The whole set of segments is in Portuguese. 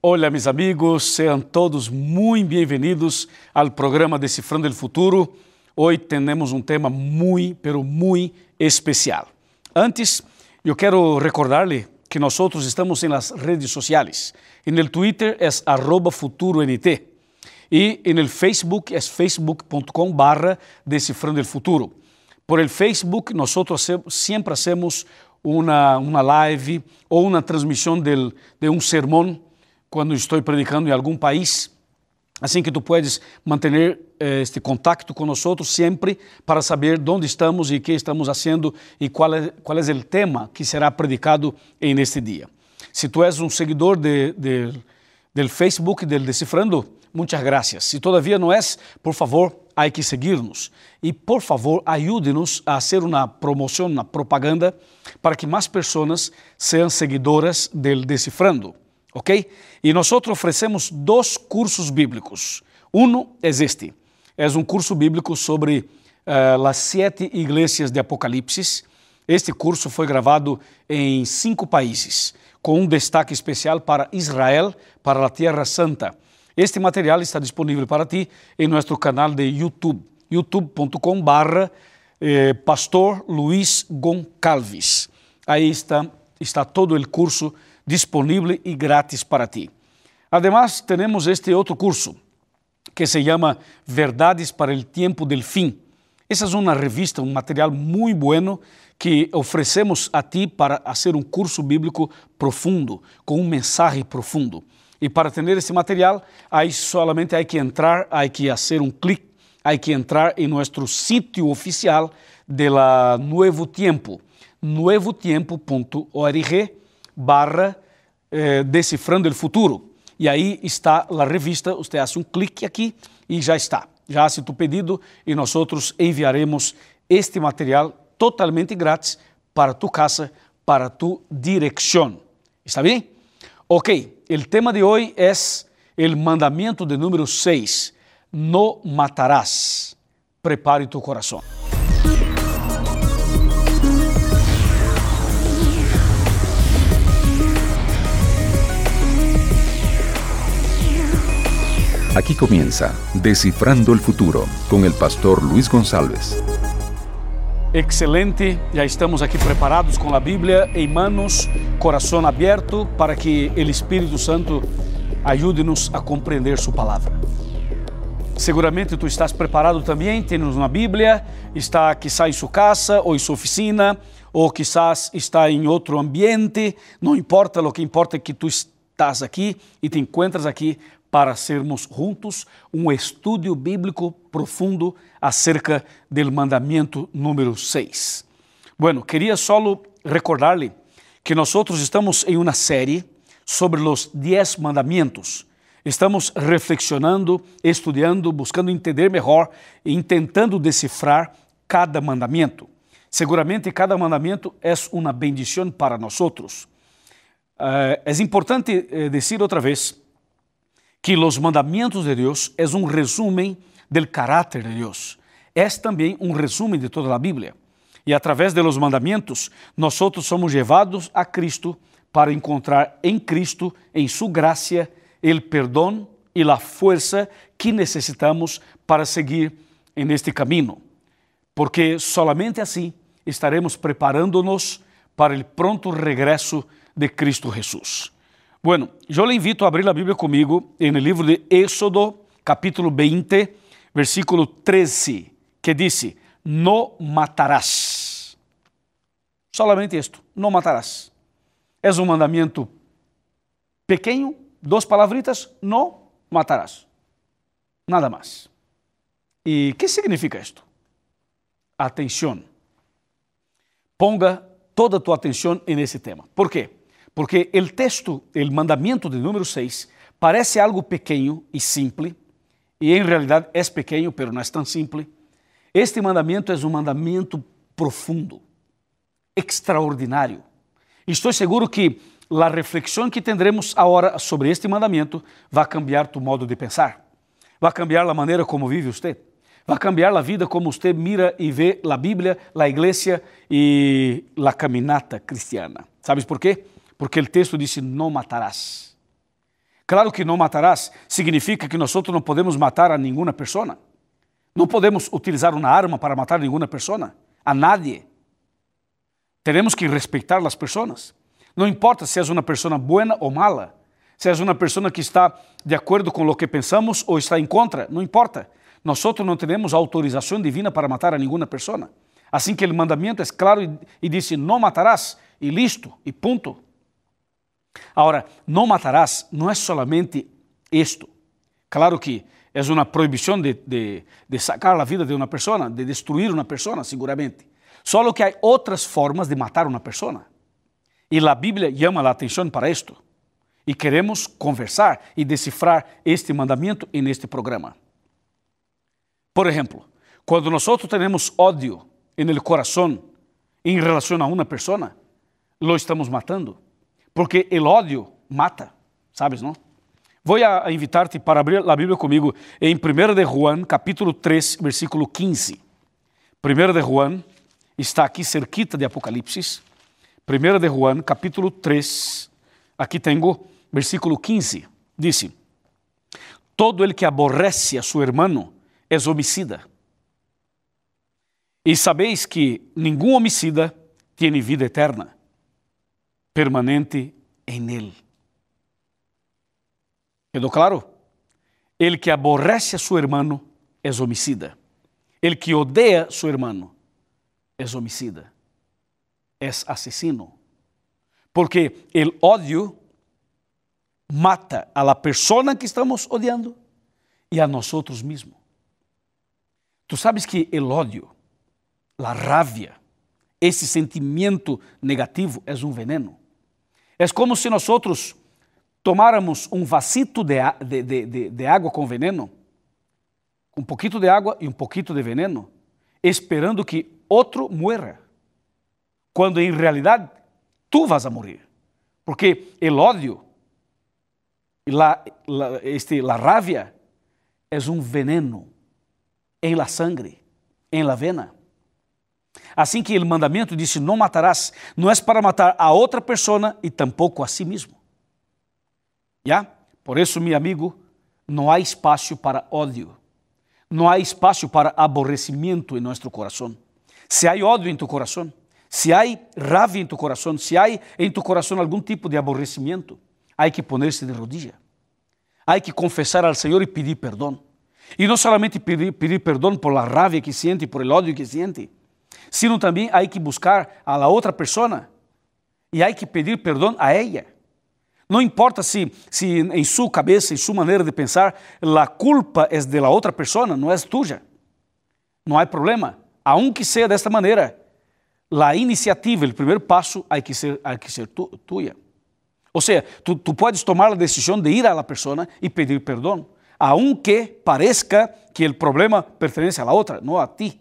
Hola mis amigos, sean todos muy bienvenidos al programa Descifrando el Futuro. Hoy tenemos un tema muy, pero especial. Antes, yo quiero recordarle que nosotros estamos en las redes sociales. En el Twitter arroba futuront y en el Facebook es facebook.com barra Descifrando el Futuro. Por el Facebook nosotros siempre hacemos una, una live o una transmisión del, de un sermón quando estou predicando em algum país. Assim que tu puedes manter eh, este contacto com nós sempre para saber onde estamos e o que estamos fazendo e qual é, qual é o tema que será predicado em este dia. Se tu és um seguidor de, de, del Facebook del Decifrando, muitas graças. Se todavia não és, por favor, há que seguir-nos. E, por favor, ajude-nos a fazer uma promoção, uma propaganda, para que mais pessoas sejam seguidoras del Decifrando. ¿Ok? Y nosotros ofrecemos dos cursos bíblicos. Uno es este, es un curso bíblico sobre uh, las siete iglesias de Apocalipsis. Este curso foi gravado em cinco países, com um destaque especial para Israel, para a Terra Santa. Este material está disponível para ti em nosso canal de YouTube, youtube.com barra eh, Pastor Luiz Goncalves. Aí está, está todo o curso disponible y gratis para ti. Además, tenemos este otro curso que se llama Verdades para el Tiempo del Fin. Esa es una revista, un material muy bueno que ofrecemos a ti para hacer un curso bíblico profundo, con un mensaje profundo. Y para tener ese material, ahí solamente hay que entrar, hay que hacer un clic, hay que entrar en nuestro sitio oficial de la Nuevo Tiempo, nuevotiempo.org barra eh, Decifrando o Futuro. E aí está a revista, você faz um clique aqui e já está. Já hace tu pedido e nós outros enviaremos este material totalmente grátis para tu casa, para tu direção. ¿Está bem? Ok, o tema de hoje é o mandamento de número 6, no matarás. Prepare tu coração. Aquí comienza Descifrando el Futuro con el pastor Luis González. Excelente, já estamos aqui preparados com a Bíblia em manos, coração aberto, para que o Espírito Santo ajude-nos a compreender Sua palavra. Seguramente tu estás preparado também, tens uma Bíblia, está quizá em sua casa ou em sua oficina, ou quizás está em outro ambiente, não importa, o que importa é que tu estás aqui e te encontras aqui para sermos juntos um estudo bíblico profundo acerca do mandamento número 6. Bueno, queria só recordar-lhe que nós estamos em uma série sobre os 10 mandamentos. Estamos reflexionando, estudando, buscando entender melhor e tentando decifrar cada mandamento. Seguramente cada mandamento é uma bendição para nós. Uh, é importante uh, dizer outra vez que os mandamentos de Deus é um resumen del caráter de Deus. É também um resumen de toda a Bíblia. E através de los mandamentos, nós somos levados a Cristo para encontrar em Cristo, em sua graça, o perdão e a força que necessitamos para seguir en este caminho. Porque solamente assim estaremos preparando-nos para o pronto regresso de Cristo Jesus. Bueno, yo le invito a abrir la Biblia conmigo en el libro de Éxodo, capítulo 20, versículo 13, que dice, no matarás. Solamente esto, no matarás. Es un mandamiento pequeño, dos palabritas, no matarás. Nada más. ¿Y qué significa esto? Atención. Ponga toda tu atención en ese tema. ¿Por qué? Porque o texto, o mandamento de número 6, parece algo pequeno e simples, e em realidade é pequeno, mas não é tão simples. Este mandamento é um mandamento profundo, extraordinário. Estou seguro que a reflexão que tendremos agora sobre este mandamento vai cambiar tu modo de pensar, vai cambiar a maneira como vive você, vai cambiar a vida como você mira e vê a Bíblia, a igreja e a caminata cristiana. ¿Sabes por quê? Porque o texto disse: Não matarás. Claro que não matarás significa que nós não podemos matar a nenhuma pessoa. Não podemos utilizar uma arma para matar nenhuma pessoa, a nadie. Teremos que respeitar as pessoas. Não importa se és uma pessoa boa ou mala, se és uma pessoa que está de acordo com o que pensamos ou está em contra, não importa. Nós não temos autorização divina para matar a nenhuma pessoa. Assim que o mandamento é claro e, e diz: não matarás, e listo, e ponto. Agora, não matarás não é solamente isto. Claro que é uma proibição de, de, de sacar a vida de uma pessoa, de destruir uma pessoa, seguramente. Só que há outras formas de matar uma pessoa. E a Bíblia chama a atenção para isto. E queremos conversar e decifrar este mandamento neste programa. Por exemplo, quando nós temos ódio no coração em relação a uma pessoa, lo estamos matando. Porque o ódio mata, sabes, não? Vou a invitar-te para abrir a Bíblia comigo em 1 de Juan, capítulo 3, versículo 15. 1 de Juan está aqui cerquita de Apocalipse. 1 de Juan, capítulo 3, aqui tenho versículo 15. Dice: Todo el que aborrece a su hermano es homicida. E sabeis que nenhum homicida tem vida eterna permanente em Ele. ¿Quedou claro? El que aborrece a su hermano é homicida. El que odeia su hermano é homicida. É assassino. Porque o ódio mata a la persona que estamos odiando e a nós mesmos. Tu sabes que o ódio, a rabia, esse sentimento negativo é um veneno. É como se nós tomáramos um vasito de, de, de, de, veneno, um pouquinho de água e um pouquinho de veneno, esperando que outro muera, quando em realidade tu vas a morrer. Porque o ódio la, la, este, la rabia um veneno em la sangre, em la vena. Assim que o mandamento disse: Não matarás, não é para matar a outra pessoa e tampouco a si mesmo. Já? Por isso, meu amigo, não há espaço para ódio. Não há espaço para aborrecimento em nosso coração. Se há ódio em tu coração, se há rabia em tu coração, se há em tu coração algum tipo de aborrecimento, há que poner-se de rodilha. Há que confessar ao Senhor e pedir perdão. E não somente pedir, pedir perdão por la rabia que sente, por el ódio que sente, sino também há que buscar a la outra pessoa e há que pedir perdão a ela. Não importa se, se em sua cabeça, em sua maneira de pensar, a culpa é de la outra pessoa, não é tuya. Não há problema. Aunque seja desta maneira, a iniciativa, o primeiro passo, há que ser, há que ser tu, tuya. Ou seja, tu, tu podes tomar a decisão de ir à pessoa e pedir perdão, aunque parezca que o problema pertence a la outra, não a ti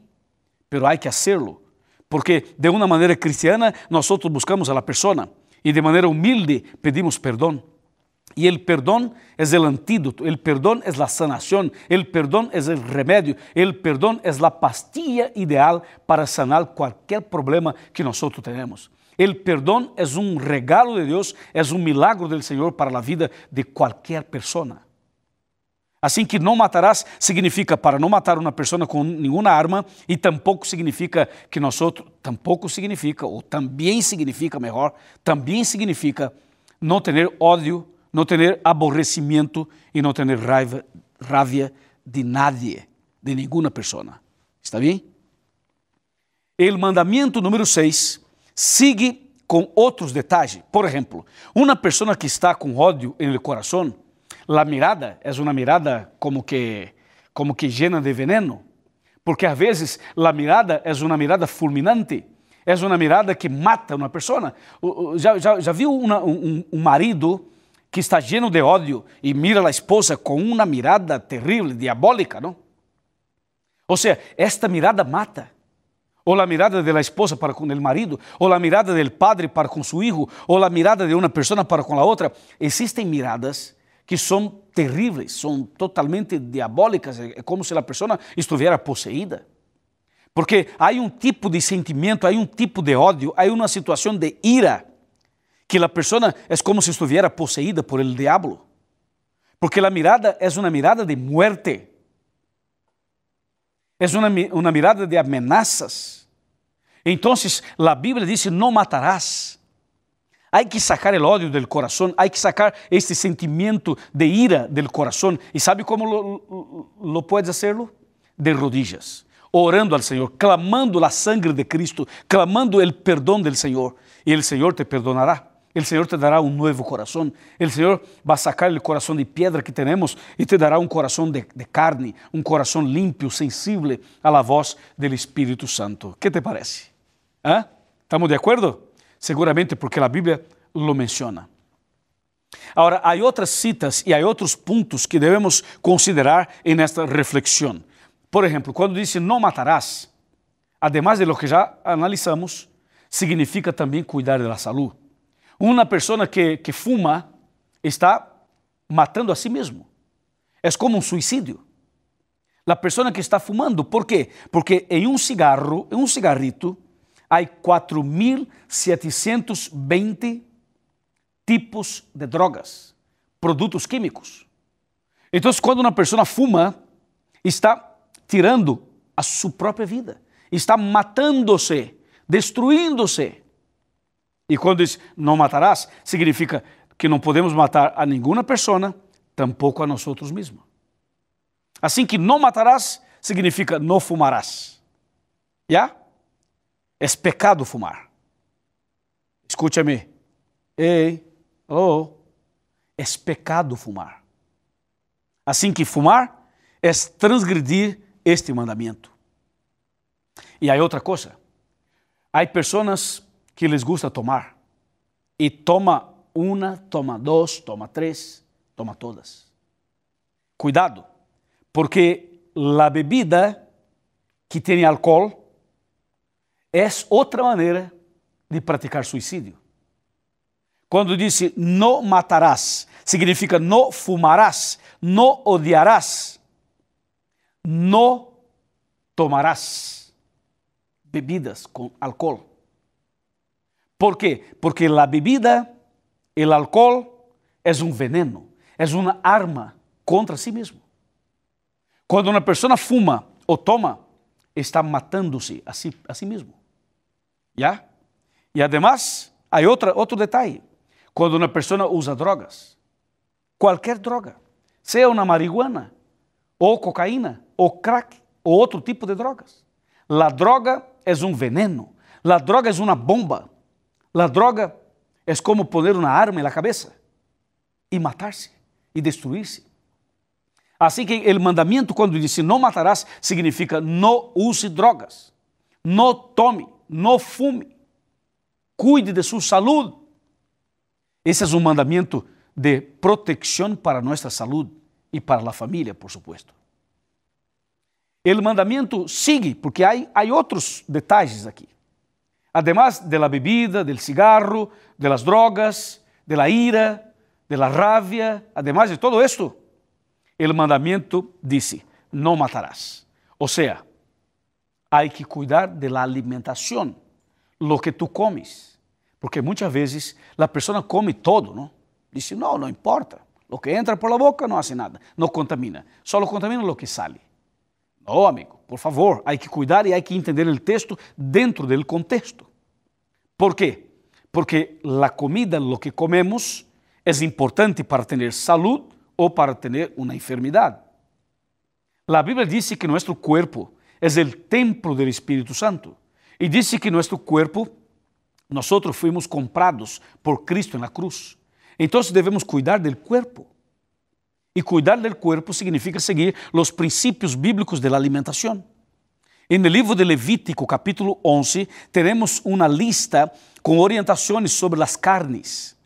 pero hay que hacerlo, porque de una manera cristiana nosotros buscamos a la persona y de manera humilde pedimos perdón. Y el perdón es el antídoto, el perdón es la sanación, el perdón es el remedio, el perdón es la pastilla ideal para sanar cualquier problema que nosotros tenemos. El perdón es un regalo de Dios, es un milagro del Señor para la vida de cualquier persona. Assim que não matarás significa para não matar uma pessoa com nenhuma arma e tampouco significa que nós outros, tampouco significa, ou também significa, melhor, também significa não ter ódio, não ter aborrecimento e não ter raiva, raiva de nadie, de nenhuma pessoa. Está bem? O mandamento número 6 sigue com outros detalhes. Por exemplo, uma pessoa que está com ódio no coração La mirada é uma mirada como que, como que llena de veneno, porque às vezes la mirada é uma mirada fulminante, é uma mirada que mata uma pessoa. Já, já, já viu uma, um, um marido que está lleno de ódio e mira a esposa com uma mirada terrível, diabólica, não? Ou seja, esta mirada mata. Ou a mirada de la esposa para com o marido, ou a mirada del padre para com seu filho, ou a mirada de uma pessoa para com a outra. Existem miradas que são terríveis, são totalmente diabólicas, é como se a pessoa estivesse possuída. Porque há um tipo de sentimento, há um tipo de ódio, há uma situação de ira, que a pessoa é como se estivesse possuída por el diablo. Porque a mirada é uma mirada de muerte. É uma, uma mirada de amenazas. Então, a Bíblia diz: não matarás. Há que sacar o ódio do coração, há que sacar este sentimento de ira do coração. E sabe como lo, lo puedes hacerlo? De rodillas, orando ao Senhor, clamando a sangre de Cristo, clamando o perdão do Senhor, e o Senhor te perdonará. O Senhor te dará um novo coração. O Senhor vai sacar o coração de pedra que temos e te dará um coração de, de carne, um coração limpo, sensível à la voz do Espírito Santo. Que te parece? ¿Ah? ¿Estamos de acordo? Seguramente porque a Bíblia lo menciona. Agora, há outras citas e há outros pontos que devemos considerar em esta reflexão. Por exemplo, quando diz não matarás, además de lo que já analisamos, significa também cuidar da saúde. Uma pessoa que, que fuma está matando a si mesmo. É como um suicídio. A pessoa que está fumando, por quê? Porque em um cigarro, em um cigarrito, há 4.720 tipos de drogas, produtos químicos. Então, quando uma pessoa fuma, está tirando a sua própria vida, está matando-se, destruindo-se. E quando diz não matarás, significa que não podemos matar a nenhuma pessoa, tampouco a nós mesmos. Assim que não matarás significa não fumarás. Já? É pecado fumar. Escute-me. Ei, oh, é pecado fumar. Assim que fumar é transgredir este mandamento. E há outra coisa. Há pessoas que les gusta tomar. E toma uma, toma duas, toma três, toma todas. Cuidado, porque a bebida que tem álcool é outra maneira de praticar suicídio. Quando disse não matarás, significa não fumarás, não odiarás, não tomarás bebidas com álcool. ¿Por quê? Porque a bebida, o álcool, é um veneno, é uma arma contra si mesmo. Quando uma pessoa fuma ou toma, está matando-se a si, a si mesmo. ¿Ya? E además, há outra, outro detalhe. Quando uma pessoa usa drogas, qualquer droga, seja uma marihuana, ou cocaína, ou crack, ou outro tipo de drogas. A droga é um veneno, a droga é uma bomba, La droga é como poner uma arma na cabeça e matar-se e destruir-se. Assim que o mandamento, quando diz não matarás, significa não use drogas, não tome, não fume, cuide de sua saúde. Esse é um mandamento de proteção para nossa saúde e para a família, por supuesto. O mandamento sigue, porque há, há outros detalhes aqui. además de la bebida, del cigarro, de las drogas, de la ira, de la rabia, además de todo esto, el mandamiento dice, no matarás. O sea, hay que cuidar de la alimentación, lo que tú comes. Porque muchas veces la persona come todo, ¿no? Dice, no, no importa. Lo que entra por la boca no hace nada, no contamina. Solo contamina lo que sale. No, amigo, por favor, hay que cuidar y hay que entender el texto dentro del contexto. ¿Por qué? Porque la comida, lo que comemos, es importante para tener salud o para tener una enfermedad. La Biblia dice que nuestro cuerpo es el templo del Espíritu Santo y dice que nuestro cuerpo, nosotros fuimos comprados por Cristo en la cruz. Entonces debemos cuidar del cuerpo. Y cuidar del cuerpo significa seguir los principios bíblicos de la alimentación. E no livro de Levítico, capítulo 11, teremos uma lista com orientações sobre as carnes.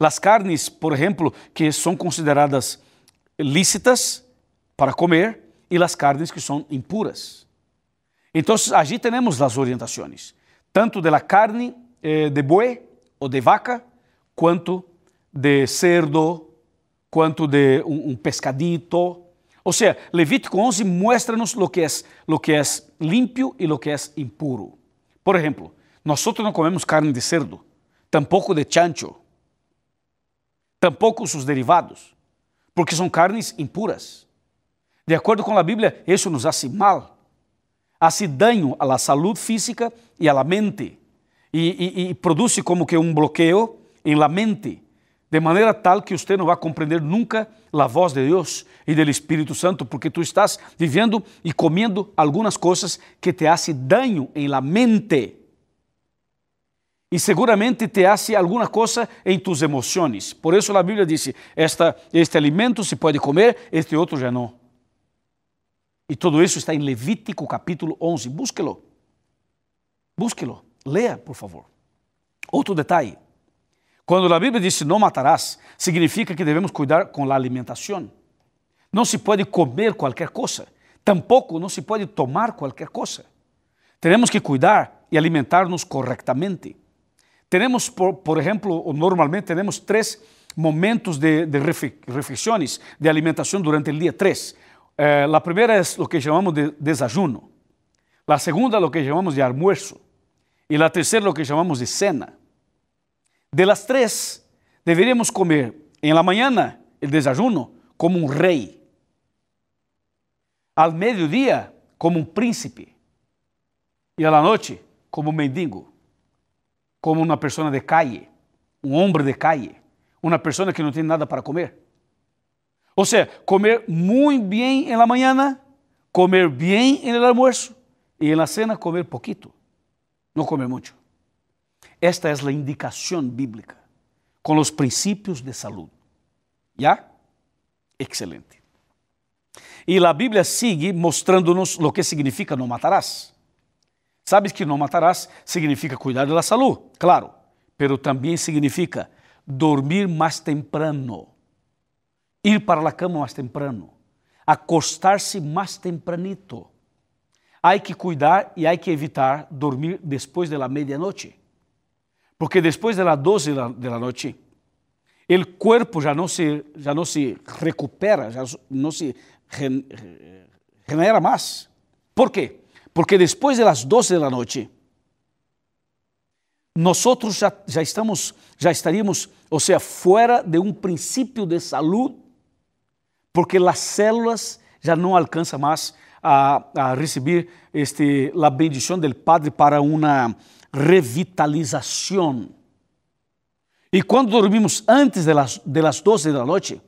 As carnes, por exemplo, que são consideradas lícitas para comer e as carnes que são impuras. Então, allí temos as orientações, tanto da carne eh, de boi ou de vaca, quanto de cerdo, quanto de um, pescadito, ou seja, Levítico 11 muestra-nos lo que é lo que é limpio e lo que é impuro. Por exemplo, nós não comemos carne de cerdo, tampouco de chancho, tampouco seus derivados, porque são carnes impuras. De acordo com a Bíblia, isso nos hace mal, hace daño à saúde física e à mente, e, e, e produz como que um bloqueio em la mente, de maneira tal que você não vai compreender nunca a voz de Deus e do Espírito Santo, porque tu estás vivendo e comendo algumas coisas que te hacen daño em la mente. E seguramente te hace alguma coisa em tus emoções. Por isso a Bíblia diz: esta, este alimento se pode comer, este outro já não. E tudo isso está em Levítico capítulo 11. Búsquelo. Búsquelo. Leia, por favor. Outro detalhe. Quando a Bíblia diz não matarás, significa que devemos cuidar com a alimentação. Não se pode comer qualquer coisa, tampouco não se pode tomar qualquer coisa. Temos que cuidar e alimentar-nos corretamente. Temos, por, por exemplo, normalmente temos três momentos de, de refeições, de alimentação durante o dia, três. Eh, a primeira é o que chamamos de desajuno. A segunda é o que chamamos de almuerzo. E a terceira é o que chamamos de cena. De las três, deveríamos comer em la mañana el desayuno como um rei, al mediodía como um príncipe e a la noche como um mendigo, como uma pessoa de calle, um homem de calle, uma pessoa que não tem nada para comer. Ou seja, comer muito bem em la mañana, comer bem em el almuerzo e en la cena comer poquito, não comer muito. Esta é a indicação bíblica com os princípios de saúde. ¿Ya? Excelente. E a Bíblia sigue mostrando-nos o que significa não matarás. Sabes que não matarás significa cuidar da saúde, claro, pero também significa dormir mais temprano, ir para a cama mais temprano, acostar-se mais tempranito. Há que cuidar e há que evitar dormir depois da meia-noite. Porque depois das 12 da noite, o corpo já não se, já não se recupera, já não se genera mais. ¿Por quê? Porque depois das 12 da noite, nós já, já estamos, já estaríamos, ou seja, fora de um princípio de saúde, porque as células já não alcançam mais a, a receber este, a bendição do Padre para uma revitalização. E quando dormimos antes de las, de las 12 da noite,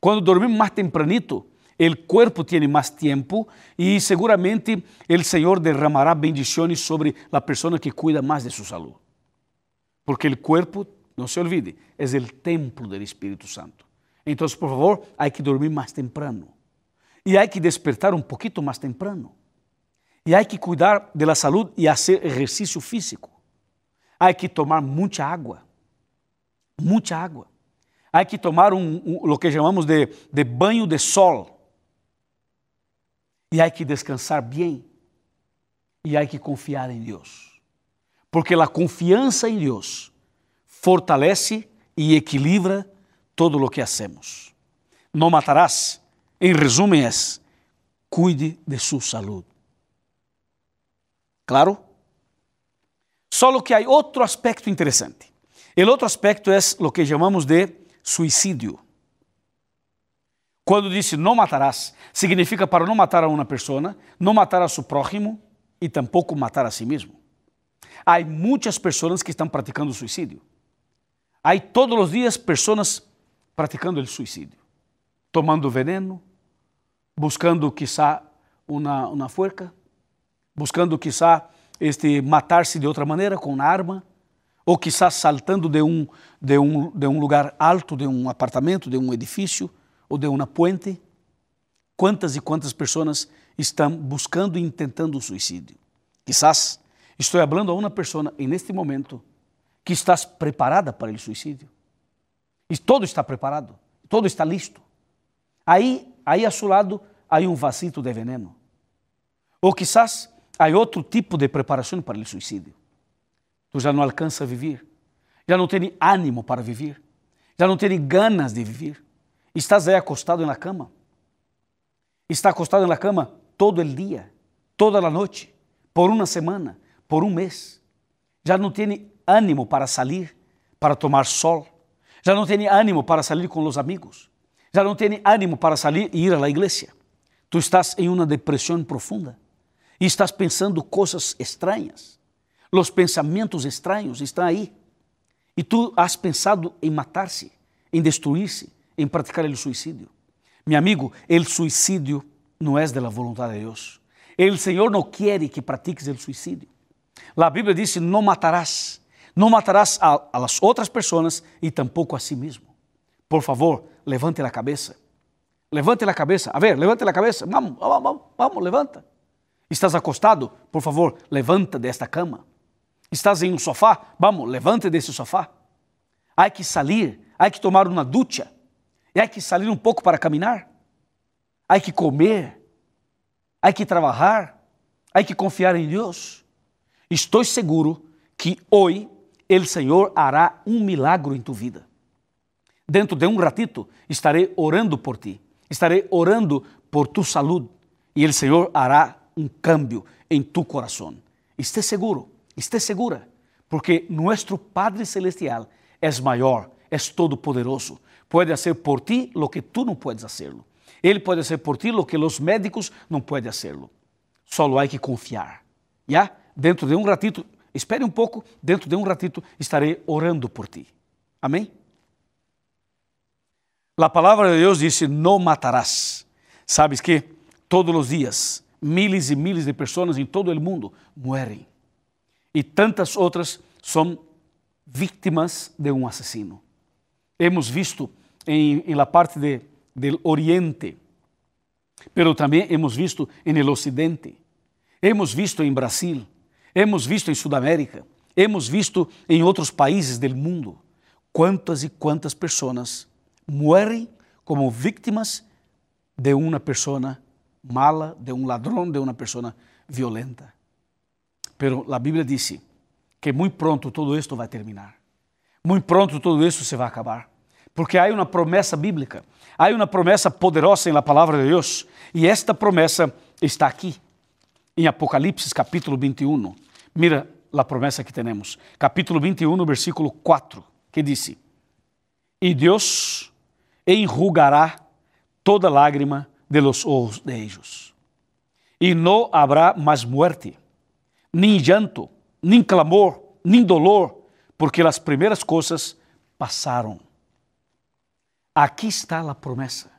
quando dormimos mais tempranito, o corpo tem mais tempo e seguramente o Senhor derramará bendições sobre a pessoa que cuida mais de sua saúde. Porque o corpo, não se olvide, é o templo do Espírito Santo. Então, por favor, há que dormir mais temprano. E há que despertar um pouquinho mais temprano. E há que cuidar da saúde e fazer exercício físico. Há que tomar muita água. Muita água. Há que tomar um, um, o que chamamos de, de banho de sol. E há que descansar bem. E há que confiar em Deus. Porque a confiança em Deus fortalece e equilibra todo o que hacemos. Não matarás. Em resumo, é: cuide de sua saúde. Claro? Só que há outro aspecto interessante. O outro aspecto é o que chamamos de suicídio. Quando disse não matarás, significa para não matar a uma pessoa, não matar a seu próximo e tampouco matar a si mesmo. Há muitas pessoas que estão praticando suicídio. Há todos os dias pessoas praticando o suicídio, tomando veneno, buscando quizá uma, uma fuerca, buscando quizá este, matar-se de outra maneira com uma arma, ou quizá saltando de um, de, um, de um lugar alto, de um apartamento, de um edifício ou de uma puente. Quantas e quantas pessoas estão buscando e tentando o suicídio? Quizás estou falando a uma pessoa neste momento que estás preparada para o suicídio. E todo está preparado, todo está listo. Aí, aí a seu lado, há um vasito de veneno. Ou quizás há outro tipo de preparação para o suicídio. Tu já não alcança a viver, já não tem ânimo para viver, já não tem ganas de viver. Estás aí acostado na cama. Está acostado na cama todo o dia, toda a noite, por uma semana, por um mês. Já não tem ânimo para sair, para tomar sol. Já não tem ânimo para sair com os amigos. já não tem ânimo para sair e ir à igreja. Tu estás em uma depressão profunda e estás pensando coisas estranhas. Os pensamentos estranhos estão aí. E tu has pensado em matar-se, em destruir-se, em praticar o suicídio. Meu amigo, o suicídio não é da vontade de Deus. O Senhor não quer que pratiques o suicídio. A Bíblia diz: não matarás. Não matarás a, a las outras pessoas e tampouco a si mesmo. Por favor, levante a cabeça. Levante a cabeça. A ver, levante a cabeça. Vamos, vamos, vamos, vamos, levanta. Estás acostado? Por favor, levanta desta cama. Estás em um sofá? Vamos, levante desse sofá. Há que sair, há que tomar uma ducha. Há que sair um pouco para caminhar. Há que comer. Há que trabalhar. Há que confiar em Deus. Estou seguro que hoje o Senhor hará um milagre em tu vida. Dentro de um ratito estarei orando por ti, estarei orando por tu saúde e o Senhor hará um cambio em tu coração. Esté seguro, esté segura, porque nosso Padre Celestial é maior, é todo-poderoso. Pode fazer por ti lo que tu não puedes hacerlo. Ele pode fazer por ti lo que os médicos não podem hacerlo. Só há que confiar. Já? Dentro de um ratito Espere um pouco, dentro de um ratito estarei orando por ti. Amém? A palavra de Deus disse: Não matarás. Sabes que todos os dias miles e miles de pessoas em todo o mundo morrem e tantas outras são vítimas de um assassino. Hemos visto em, em la parte de, del Oriente, pero também hemos visto en el Ocidente, hemos visto em Brasil, Hemos visto em Sudamérica, hemos visto em outros países do mundo quantas e quantas pessoas morrem como vítimas de uma pessoa mala, de um ladrão, de uma pessoa violenta. Pero a Bíblia diz que muito pronto todo isto vai terminar. Muito pronto todo isso se vai acabar. Porque há uma promessa bíblica, há uma promessa poderosa na palavra de Deus, e esta promessa está aqui, em Apocalipse capítulo 21. Mira a promessa que temos. Capítulo 21, versículo 4, que disse: E Deus enrugará toda lágrima de los ojos de ellos. E não habrá mais muerte, nem llanto, nem clamor, nem dolor, porque as primeiras coisas passaram. Aqui está a promessa.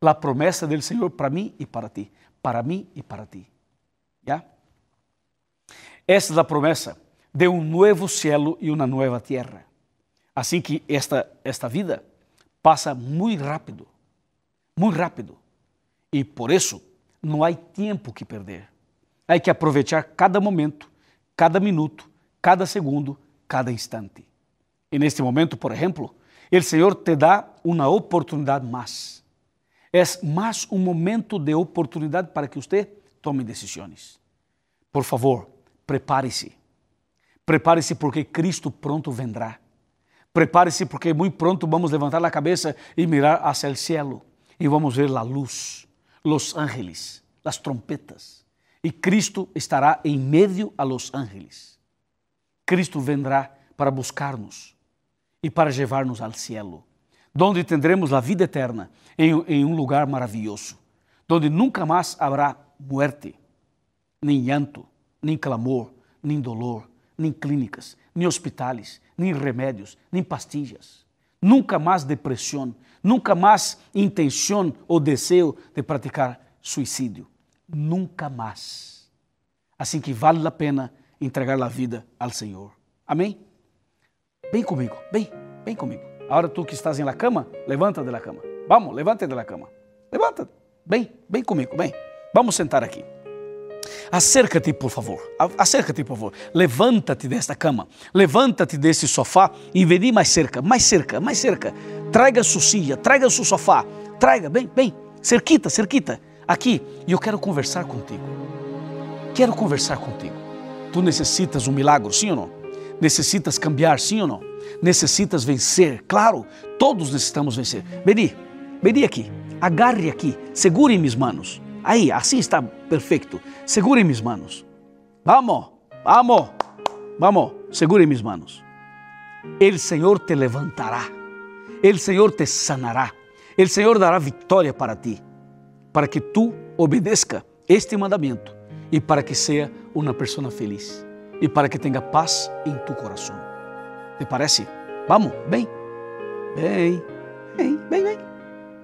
A promessa do Senhor para mim e para ti. Para mim e para ti. ¿Ya? Esta é a promessa de um novo céu e uma nova terra. Assim que esta, esta vida passa muito rápido, muito rápido. E por isso não há tempo que perder. Há que aproveitar cada momento, cada minuto, cada segundo, cada instante. E neste momento, por exemplo, o Senhor te dá uma oportunidade mais. É mais um momento de oportunidade para que você tome decisões. Por favor, Prepare-se. Prepare-se porque Cristo pronto vendrá. Prepare-se porque muito pronto vamos levantar a cabeça e mirar hacia o cielo e vamos ver a luz, os ángeles, as trompetas. E Cristo estará em meio a los ángeles. Cristo vendrá para buscar-nos e para levar-nos ao cielo, donde tendremos a vida eterna em, em um lugar maravilhoso, donde nunca mais haverá muerte, nem llanto, nem clamor, nem dolor, nem clínicas, nem hospitais, nem remédios, nem pastillas. Nunca mais depressão, nunca mais intenção ou desejo de praticar suicídio. Nunca mais. Assim que vale a pena entregar a vida ao Senhor. Amém? Vem comigo, vem, vem comigo. Agora tu que estás na cama, levanta da cama. Vamos, levanta da cama. Levanta. Vem, vem comigo, vem. Vamos sentar aqui. Acerca-te, por favor. Acerca-te, por favor. Levanta-te desta cama. Levanta-te desse sofá e vem mais cerca, mais cerca, mais cerca. Traga sua silla, traga seu sofá. Traga, bem, bem. Cerquita, cerquita. Aqui. E eu quero conversar contigo. Quero conversar contigo. Tu necessitas um milagre, sim ou não? Necessitas cambiar, sim ou não? Necessitas vencer, claro. Todos necessitamos vencer. Veni, veni aqui. Agarre aqui. Segure em minhas manos. Aí, assim está perfeito. Segure mis manos. Vamos, vamos, vamos. Segure mis manos. El Senhor te levantará. El Senhor te sanará. O Senhor dará vitória para ti, para que tu obedeça este mandamento e para que seja uma pessoa feliz e para que tenha paz em tu coração. ¿Te parece? Vamos, bem, bem, bem, bem, bem.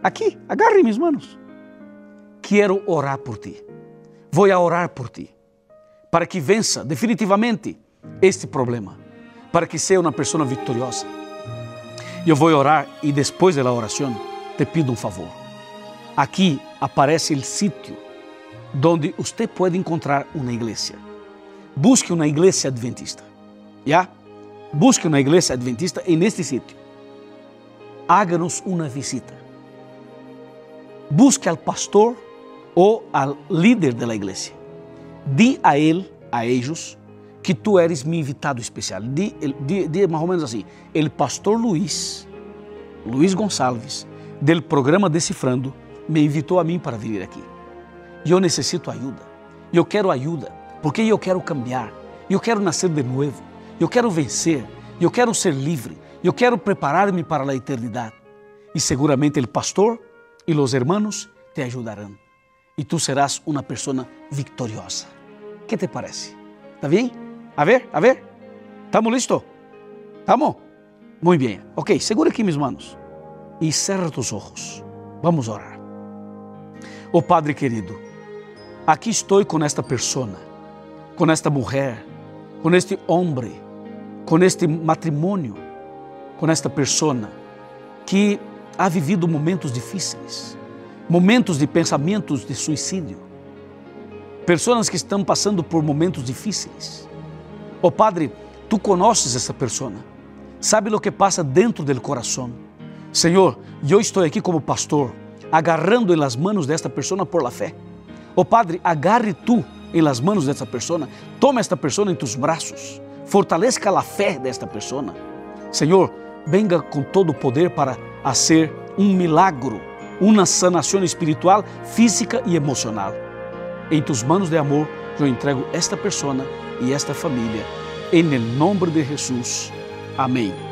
Aqui, agarre mis manos. Quero orar por ti. Vou a orar por ti para que vença definitivamente este problema, para que seja uma pessoa vitoriosa. Eu vou orar e depois da oração te pido um favor. Aqui aparece o sítio onde você pode encontrar uma igreja. Busque uma igreja adventista. Já? Busque uma igreja adventista neste sítio. Háganos uma visita. Busque al pastor ou al líder da igreja di a ele, a ellos, que tu eres meu invitado especial. Di, mais ou menos assim, el pastor Luiz, Luiz Gonçalves, del programa Decifrando, me invitou a mim para vir aqui. E eu necessito ajuda. Eu quero ajuda, porque eu quero cambiar. Eu quero nascer de novo. Eu quero vencer. Eu quero ser livre. Eu quero preparar-me para a eternidade. E seguramente o pastor e os hermanos te ajudarão. E tu serás uma pessoa vitoriosa. ¿Qué te parece? ¿Está bien? A ver, a ver. ¿Estamos listos? ¿Estamos? Muy bien. Ok, segura aqui mis manos e cerra tus ojos. Vamos orar. Oh Padre querido, aqui estou com esta persona, com esta mulher, com este homem, com este matrimônio, com esta persona que ha vivido momentos difíceis, momentos de pensamentos de suicídio, pessoas que estão passando por momentos difíceis. Oh Padre, tu conheces essa pessoa, sabe o que passa dentro do coração. Senhor, eu estou aqui como pastor, agarrando em las manos desta pessoa por la fé. Oh Padre, agarre tu em las manos desta pessoa, toma esta pessoa em tus braços, fortaleça a fé desta pessoa. Senhor, venga com todo o poder para fazer um milagro, uma sanação espiritual, física e emocional. Em tus manos de amor, eu entrego esta pessoa e esta família. Em nome de Jesus. Amém.